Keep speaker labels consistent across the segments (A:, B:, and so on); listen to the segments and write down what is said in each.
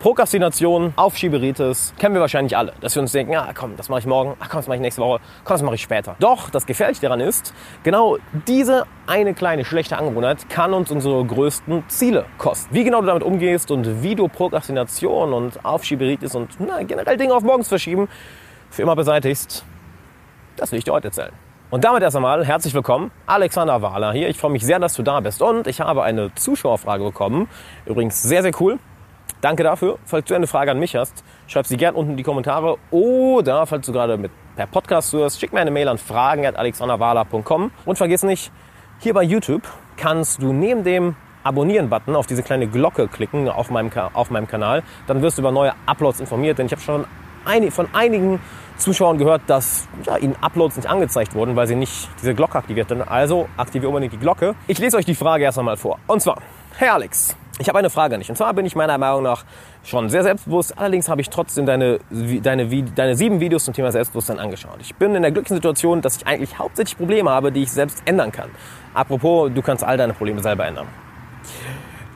A: Prokrastination, Aufschieberitis, kennen wir wahrscheinlich alle. Dass wir uns denken, ja komm, das mache ich morgen, ach komm, das mache ich nächste Woche, komm, das mache ich später. Doch, das Gefährliche daran ist, genau diese eine kleine schlechte Angewohnheit kann uns unsere größten Ziele kosten. Wie genau du damit umgehst und wie du Prokrastination und Aufschieberitis und na, generell Dinge auf morgens verschieben für immer beseitigst, das will ich dir heute erzählen. Und damit erst einmal herzlich willkommen, Alexander Wahler hier. Ich freue mich sehr, dass du da bist. Und ich habe eine Zuschauerfrage bekommen. Übrigens sehr, sehr cool. Danke dafür. Falls du eine Frage an mich hast, schreib sie gerne unten in die Kommentare. Oder falls du gerade mit per Podcast hörst, schick mir eine Mail an fragen.alexanderwala.com. Und vergiss nicht, hier bei YouTube kannst du neben dem Abonnieren-Button auf diese kleine Glocke klicken auf meinem, auf meinem Kanal. Dann wirst du über neue Uploads informiert, denn ich habe schon von einigen Zuschauern gehört, dass ja, ihnen Uploads nicht angezeigt wurden, weil sie nicht diese Glocke aktiviert haben. Also aktiviere unbedingt die Glocke. Ich lese euch die Frage erst einmal vor. Und zwar, Herr Alex, ich habe eine Frage an dich. Und zwar bin ich meiner Meinung nach schon sehr selbstbewusst. Allerdings habe ich trotzdem deine, deine, deine sieben Videos zum Thema Selbstbewusstsein angeschaut. Ich bin in der glücklichen Situation, dass ich eigentlich hauptsächlich Probleme habe, die ich selbst ändern kann. Apropos, du kannst all deine Probleme selber ändern.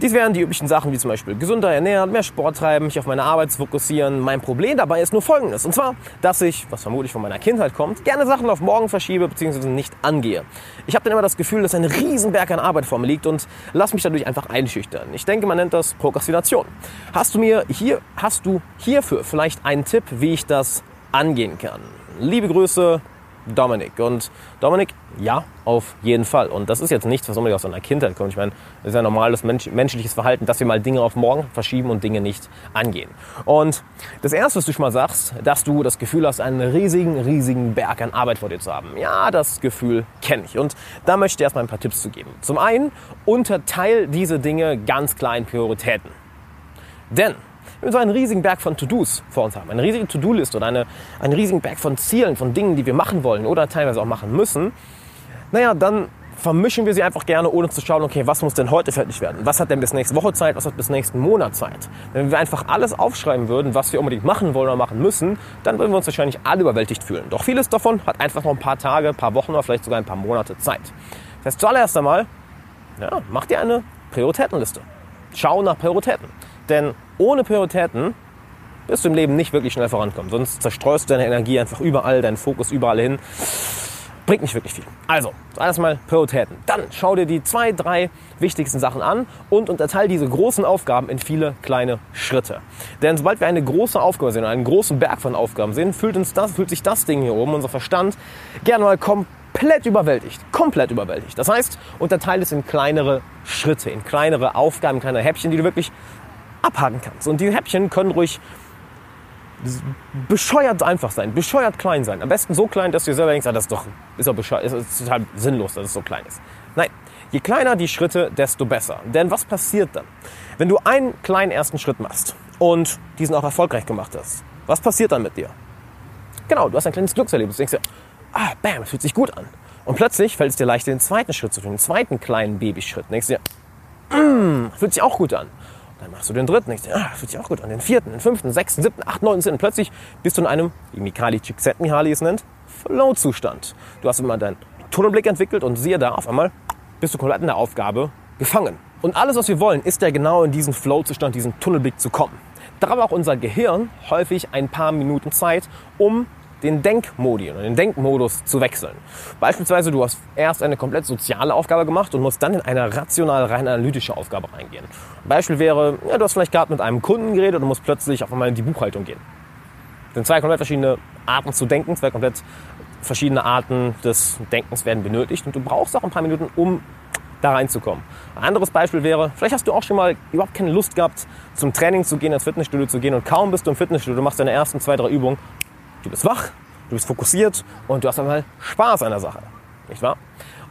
A: Dies wären die üblichen Sachen wie zum Beispiel gesünder ernähren, mehr Sport treiben, mich auf meine Arbeit fokussieren. Mein Problem dabei ist nur folgendes. Und zwar, dass ich, was vermutlich von meiner Kindheit kommt, gerne Sachen auf morgen verschiebe bzw. nicht angehe. Ich habe dann immer das Gefühl, dass ein Riesenberg an Arbeit vor mir liegt und lass mich dadurch einfach einschüchtern. Ich denke, man nennt das Prokrastination. Hast du mir hier, hast du hierfür vielleicht einen Tipp, wie ich das angehen kann? Liebe Grüße, Dominik. Und Dominik, ja, auf jeden Fall. Und das ist jetzt nichts, was unbedingt aus einer Kindheit kommt. Ich meine, das ist ja normales Mensch, menschliches Verhalten, dass wir mal Dinge auf morgen verschieben und Dinge nicht angehen. Und das Erste, was du schon mal sagst, dass du das Gefühl hast, einen riesigen, riesigen Berg an Arbeit vor dir zu haben. Ja, das Gefühl kenne ich. Und da möchte ich erstmal ein paar Tipps zu geben. Zum einen, unterteil diese Dinge ganz klar in Prioritäten. Denn wir so einen riesigen Berg von To-Dos vor uns haben, eine riesige To-Do-Liste oder eine, einen riesigen Berg von Zielen, von Dingen, die wir machen wollen oder teilweise auch machen müssen, naja, dann vermischen wir sie einfach gerne, ohne zu schauen, okay, was muss denn heute fertig werden? Was hat denn bis nächste Woche Zeit? Was hat bis nächsten Monat Zeit? Wenn wir einfach alles aufschreiben würden, was wir unbedingt machen wollen oder machen müssen, dann würden wir uns wahrscheinlich alle überwältigt fühlen. Doch vieles davon hat einfach noch ein paar Tage, ein paar Wochen oder vielleicht sogar ein paar Monate Zeit. Das heißt, zuallererst einmal, ja, mach dir eine Prioritätenliste. Schau nach Prioritäten. Denn ohne Prioritäten wirst du im Leben nicht wirklich schnell vorankommen. Sonst zerstreust du deine Energie einfach überall, deinen Fokus überall hin. Bringt nicht wirklich viel. Also, zuerst mal Prioritäten. Dann schau dir die zwei, drei wichtigsten Sachen an und unterteile diese großen Aufgaben in viele kleine Schritte. Denn sobald wir eine große Aufgabe sehen, einen großen Berg von Aufgaben sehen, fühlt, uns das, fühlt sich das Ding hier oben, unser Verstand, gerne mal komplett überwältigt. Komplett überwältigt. Das heißt, unterteile es in kleinere Schritte, in kleinere Aufgaben, kleinere Häppchen, die du wirklich abhaken kannst. Und die Häppchen können ruhig bescheuert einfach sein, bescheuert klein sein. Am besten so klein, dass du dir selber denkst, ah, das ist doch, ist doch bescheuert, ist total sinnlos, dass es so klein ist. Nein, je kleiner die Schritte, desto besser. Denn was passiert dann? Wenn du einen kleinen ersten Schritt machst und diesen auch erfolgreich gemacht hast, was passiert dann mit dir? Genau, du hast ein kleines Glückserlebnis. Denkst dir, ah, bam, das fühlt sich gut an. Und plötzlich fällt es dir leichter, den zweiten Schritt zu tun, den zweiten kleinen Babyschritt. Du denkst dir, mm, fühlt sich auch gut an. Dann machst du den dritten, denkst ah, fühlt sich auch gut an. Den vierten, den fünften, sechsten, siebten, achten, neunten, zehnten. Plötzlich bist du in einem, wie Mikali Csikszentmihalyi es nennt, Flow-Zustand. Du hast immer deinen Tunnelblick entwickelt und siehe da, auf einmal bist du komplett in der Aufgabe gefangen. Und alles, was wir wollen, ist ja genau in diesen Flow-Zustand, diesen Tunnelblick zu kommen. Da haben auch unser Gehirn häufig ein paar Minuten Zeit, um den Denkmodi oder den Denkmodus zu wechseln. Beispielsweise, du hast erst eine komplett soziale Aufgabe gemacht und musst dann in eine rational rein analytische Aufgabe reingehen. Ein Beispiel wäre, ja, du hast vielleicht gerade mit einem Kunden geredet und musst plötzlich auf einmal in die Buchhaltung gehen. Das sind zwei komplett verschiedene Arten zu denken, zwei komplett verschiedene Arten des Denkens werden benötigt und du brauchst auch ein paar Minuten, um da reinzukommen. Ein anderes Beispiel wäre, vielleicht hast du auch schon mal überhaupt keine Lust gehabt, zum Training zu gehen, ins Fitnessstudio zu gehen und kaum bist du im Fitnessstudio, du machst deine ersten zwei, drei Übungen Du bist wach, du bist fokussiert und du hast einmal Spaß an der Sache. Nicht wahr?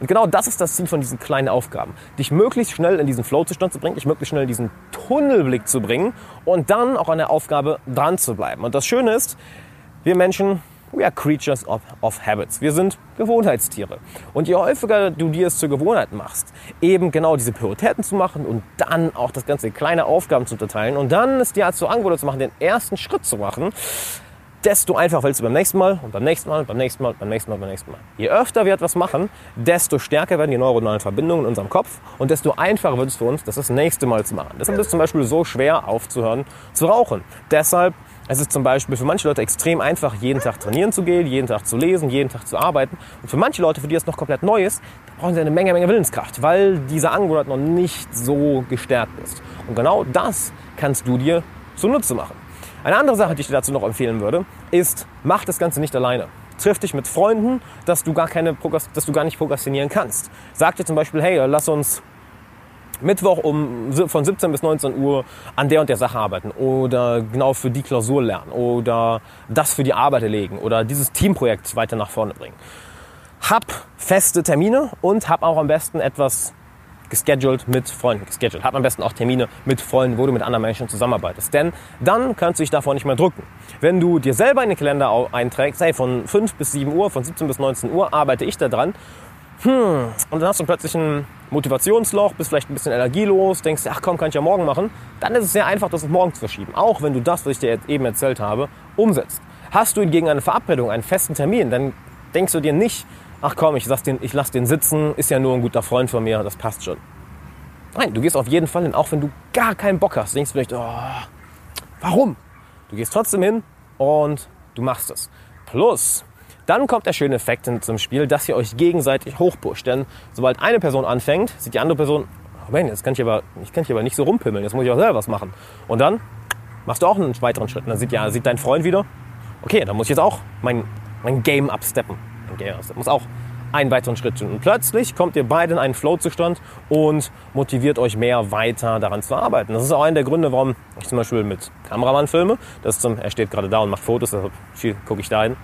A: Und genau das ist das Ziel von diesen kleinen Aufgaben. Dich möglichst schnell in diesen Flow-Zustand zu bringen, dich möglichst schnell in diesen Tunnelblick zu bringen und dann auch an der Aufgabe dran zu bleiben. Und das Schöne ist, wir Menschen, we are creatures of, of habits. Wir sind Gewohnheitstiere. Und je häufiger du dir es zur Gewohnheit machst, eben genau diese Prioritäten zu machen und dann auch das ganze kleine Aufgaben zu unterteilen und dann es dir als zur Angewohnheit zu machen, den ersten Schritt zu machen, desto einfacher fällt es beim nächsten Mal und beim nächsten Mal und beim nächsten Mal und beim nächsten Mal und beim nächsten Mal. Je öfter wir etwas machen, desto stärker werden die neuronalen Verbindungen in unserem Kopf und desto einfacher wird es für uns, das das nächste Mal zu machen. Deshalb ist es zum Beispiel so schwer aufzuhören zu rauchen. Deshalb es ist zum Beispiel für manche Leute extrem einfach, jeden Tag trainieren zu gehen, jeden Tag zu lesen, jeden Tag zu arbeiten. Und für manche Leute, für die das noch komplett neu ist, brauchen sie eine Menge, Menge Willenskraft, weil diese Angewohnheit noch nicht so gestärkt ist. Und genau das kannst du dir zunutze machen. Eine andere Sache, die ich dir dazu noch empfehlen würde, ist, mach das Ganze nicht alleine. Triff dich mit Freunden, dass du gar, keine, dass du gar nicht prokrastinieren kannst. Sag dir zum Beispiel, hey, lass uns Mittwoch um, von 17 bis 19 Uhr an der und der Sache arbeiten oder genau für die Klausur lernen oder das für die Arbeit erlegen oder dieses Teamprojekt weiter nach vorne bringen. Hab feste Termine und hab auch am besten etwas gescheduled mit Freunden. Gescheduled. Hat am besten auch Termine mit Freunden, wo du mit anderen Menschen zusammenarbeitest. Denn dann kannst du dich davor nicht mehr drücken. Wenn du dir selber in den Kalender einträgst, hey, von 5 bis 7 Uhr, von 17 bis 19 Uhr arbeite ich da dran. Hm, und dann hast du plötzlich ein Motivationsloch, bist vielleicht ein bisschen energielos, denkst, ach komm, kann ich ja morgen machen. Dann ist es sehr einfach, das auf morgen zu verschieben. Auch wenn du das, was ich dir eben erzählt habe, umsetzt. Hast du hingegen eine Verabredung, einen festen Termin, dann denkst du dir nicht, ach komm, ich lass, den, ich lass den sitzen, ist ja nur ein guter Freund von mir, das passt schon. Nein, du gehst auf jeden Fall hin, auch wenn du gar keinen Bock hast. Denkst du vielleicht, oh, warum? Du gehst trotzdem hin und du machst es. Plus, dann kommt der schöne Effekt zum Spiel, dass ihr euch gegenseitig hochpusht. Denn sobald eine Person anfängt, sieht die andere Person, oh man, jetzt kann ich aber, ich kann hier aber nicht so rumpimmeln, jetzt muss ich auch selber was machen. Und dann machst du auch einen weiteren Schritt. Und dann sieht, ja, sieht dein Freund wieder, okay, dann muss ich jetzt auch mein, mein Game Okay, das muss auch einen weiteren Schritt tun. Und plötzlich kommt ihr beide in einen Flow-Zustand und motiviert euch mehr weiter daran zu arbeiten. Das ist auch einer der Gründe, warum ich zum Beispiel mit Kameramann filme. Das zum, er steht gerade da und macht Fotos, deshalb gucke ich da hin.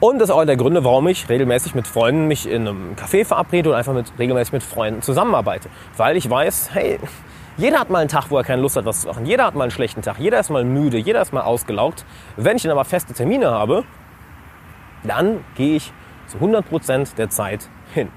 A: Und das ist auch der Gründe, warum ich regelmäßig mit Freunden mich in einem Café verabrede und einfach mit, regelmäßig mit Freunden zusammenarbeite. Weil ich weiß, hey, jeder hat mal einen Tag, wo er keine Lust hat, was zu machen. Jeder hat mal einen schlechten Tag. Jeder ist mal müde. Jeder ist mal ausgelaugt. Wenn ich dann aber feste Termine habe, dann gehe ich zu 100% der Zeit hin.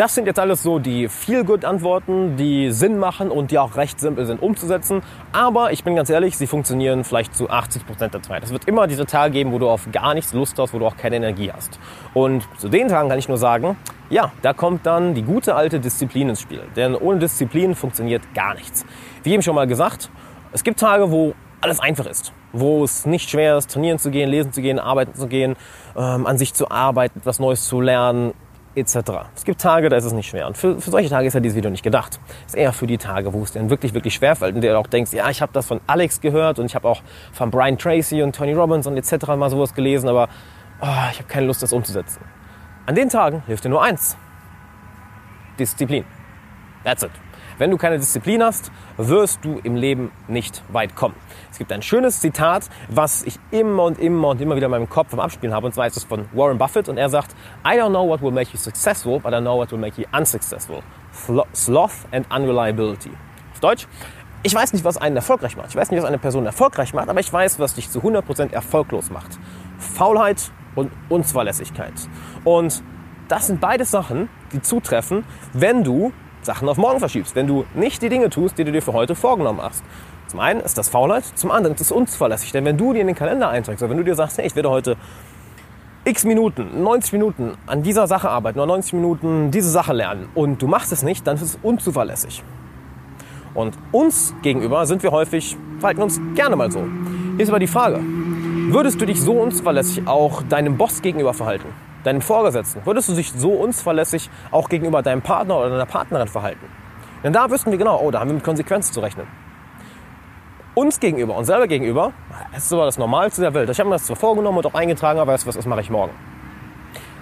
A: Das sind jetzt alles so die Feel-Good-Antworten, die Sinn machen und die auch recht simpel sind umzusetzen. Aber ich bin ganz ehrlich, sie funktionieren vielleicht zu 80% der Zeit. Es wird immer diese Tage geben, wo du auf gar nichts Lust hast, wo du auch keine Energie hast. Und zu den Tagen kann ich nur sagen, ja, da kommt dann die gute alte Disziplin ins Spiel. Denn ohne Disziplin funktioniert gar nichts. Wie eben schon mal gesagt, es gibt Tage, wo alles einfach ist wo es nicht schwer ist, trainieren zu gehen, lesen zu gehen, arbeiten zu gehen, ähm, an sich zu arbeiten, etwas Neues zu lernen, etc. Es gibt Tage, da ist es nicht schwer. Und für, für solche Tage ist ja dieses Video nicht gedacht. Es ist eher für die Tage, wo es dir wirklich, wirklich schwer fällt und du auch denkst, ja, ich habe das von Alex gehört und ich habe auch von Brian Tracy und Tony Robbins und etc. mal sowas gelesen, aber oh, ich habe keine Lust, das umzusetzen. An den Tagen hilft dir nur eins. Disziplin. That's it. Wenn du keine Disziplin hast, wirst du im Leben nicht weit kommen. Es gibt ein schönes Zitat, was ich immer und immer und immer wieder in meinem Kopf am Abspielen habe. Und zwar ist es von Warren Buffett. Und er sagt, I don't know what will make you successful, but I know what will make you unsuccessful. Sloth and unreliability. Auf Deutsch, ich weiß nicht, was einen erfolgreich macht. Ich weiß nicht, was eine Person erfolgreich macht, aber ich weiß, was dich zu 100% erfolglos macht. Faulheit und Unzuverlässigkeit. Und das sind beide Sachen, die zutreffen, wenn du Sachen auf morgen verschiebst, wenn du nicht die Dinge tust, die du dir für heute vorgenommen hast. Zum einen ist das Faulheit, zum anderen ist es unzuverlässig. Denn wenn du dir in den Kalender einträgst, wenn du dir sagst, hey, ich werde heute x Minuten, 90 Minuten an dieser Sache arbeiten oder 90 Minuten diese Sache lernen und du machst es nicht, dann ist es unzuverlässig. Und uns gegenüber sind wir häufig, verhalten uns gerne mal so. Hier ist aber die Frage, würdest du dich so unzuverlässig auch deinem Boss gegenüber verhalten? Deinem Vorgesetzten? Würdest du dich so unzuverlässig auch gegenüber deinem Partner oder deiner Partnerin verhalten? Denn da wüssten wir genau, oh, da haben wir mit Konsequenzen zu rechnen. Uns gegenüber, uns selber gegenüber, das ist aber das Normalste der Welt. Ich habe mir das zwar vorgenommen und auch eingetragen, aber weißt du was, das mache ich morgen.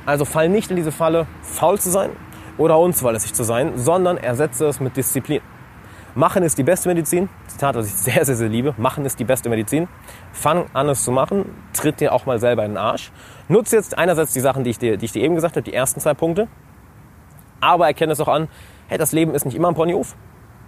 A: Also fall nicht in diese Falle, faul zu sein oder unzuverlässig zu sein, sondern ersetze es mit Disziplin. Machen ist die beste Medizin. Zitat, was ich sehr, sehr, sehr liebe. Machen ist die beste Medizin. Fang an, es zu machen. Tritt dir auch mal selber in den Arsch. Nutze jetzt einerseits die Sachen, die ich dir, die ich dir eben gesagt habe, die ersten zwei Punkte. Aber erkenne es auch an, hey, das Leben ist nicht immer ein Ponyhof.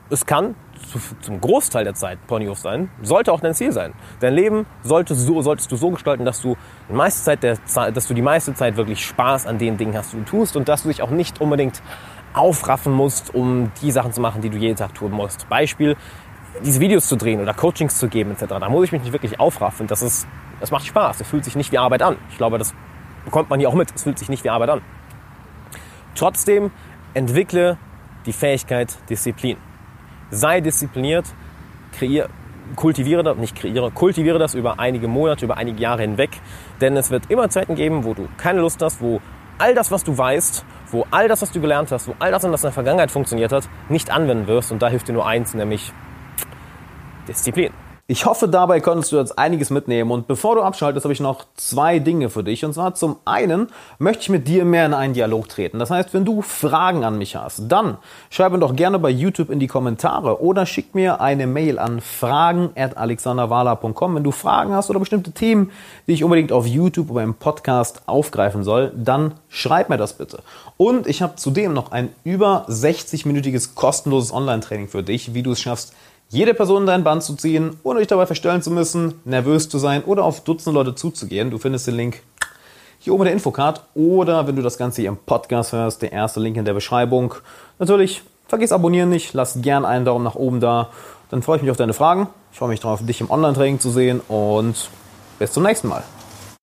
A: Es kann zu, zum Großteil der Zeit Ponyhof sein, sollte auch dein Ziel sein. Dein Leben sollte so, solltest du so gestalten, dass du, die meiste Zeit der, dass du die meiste Zeit wirklich Spaß an den Dingen hast, die du tust und dass du dich auch nicht unbedingt aufraffen musst, um die Sachen zu machen, die du jeden Tag tun musst. Beispiel, diese Videos zu drehen oder Coachings zu geben etc. Da muss ich mich nicht wirklich aufraffen. Das ist, das macht Spaß. Das fühlt sich nicht wie Arbeit an. Ich glaube, das bekommt man hier auch mit. Es fühlt sich nicht wie Arbeit an. Trotzdem entwickle die Fähigkeit Disziplin. Sei diszipliniert, kreier, kultiviere das, nicht kreiere, kultiviere das über einige Monate, über einige Jahre hinweg. Denn es wird immer Zeiten geben, wo du keine Lust hast, wo all das, was du weißt, wo all das, was du gelernt hast, wo all das, was in der Vergangenheit funktioniert hat, nicht anwenden wirst. Und da hilft dir nur eins, nämlich Disziplin.
B: Ich hoffe, dabei konntest du jetzt einiges mitnehmen. Und bevor du abschaltest, habe ich noch zwei Dinge für dich. Und zwar zum einen möchte ich mit dir mehr in einen Dialog treten. Das heißt, wenn du Fragen an mich hast, dann schreib mir doch gerne bei YouTube in die Kommentare oder schick mir eine Mail an fragen.alexanderwala.com. Wenn du Fragen hast oder bestimmte Themen, die ich unbedingt auf YouTube oder im Podcast aufgreifen soll, dann schreib mir das bitte. Und ich habe zudem noch ein über 60-minütiges kostenloses Online-Training für dich, wie du es schaffst, jede Person in dein Band zu ziehen, ohne dich dabei verstellen zu müssen, nervös zu sein oder auf Dutzende Leute zuzugehen. Du findest den Link hier oben in der Infocard oder wenn du das Ganze hier im Podcast hörst, der erste Link in der Beschreibung. Natürlich, vergiss abonnieren nicht, lass gern einen Daumen nach oben da. Dann freue ich mich auf deine Fragen. Ich freue mich darauf, dich im Online-Training zu sehen und bis zum nächsten Mal.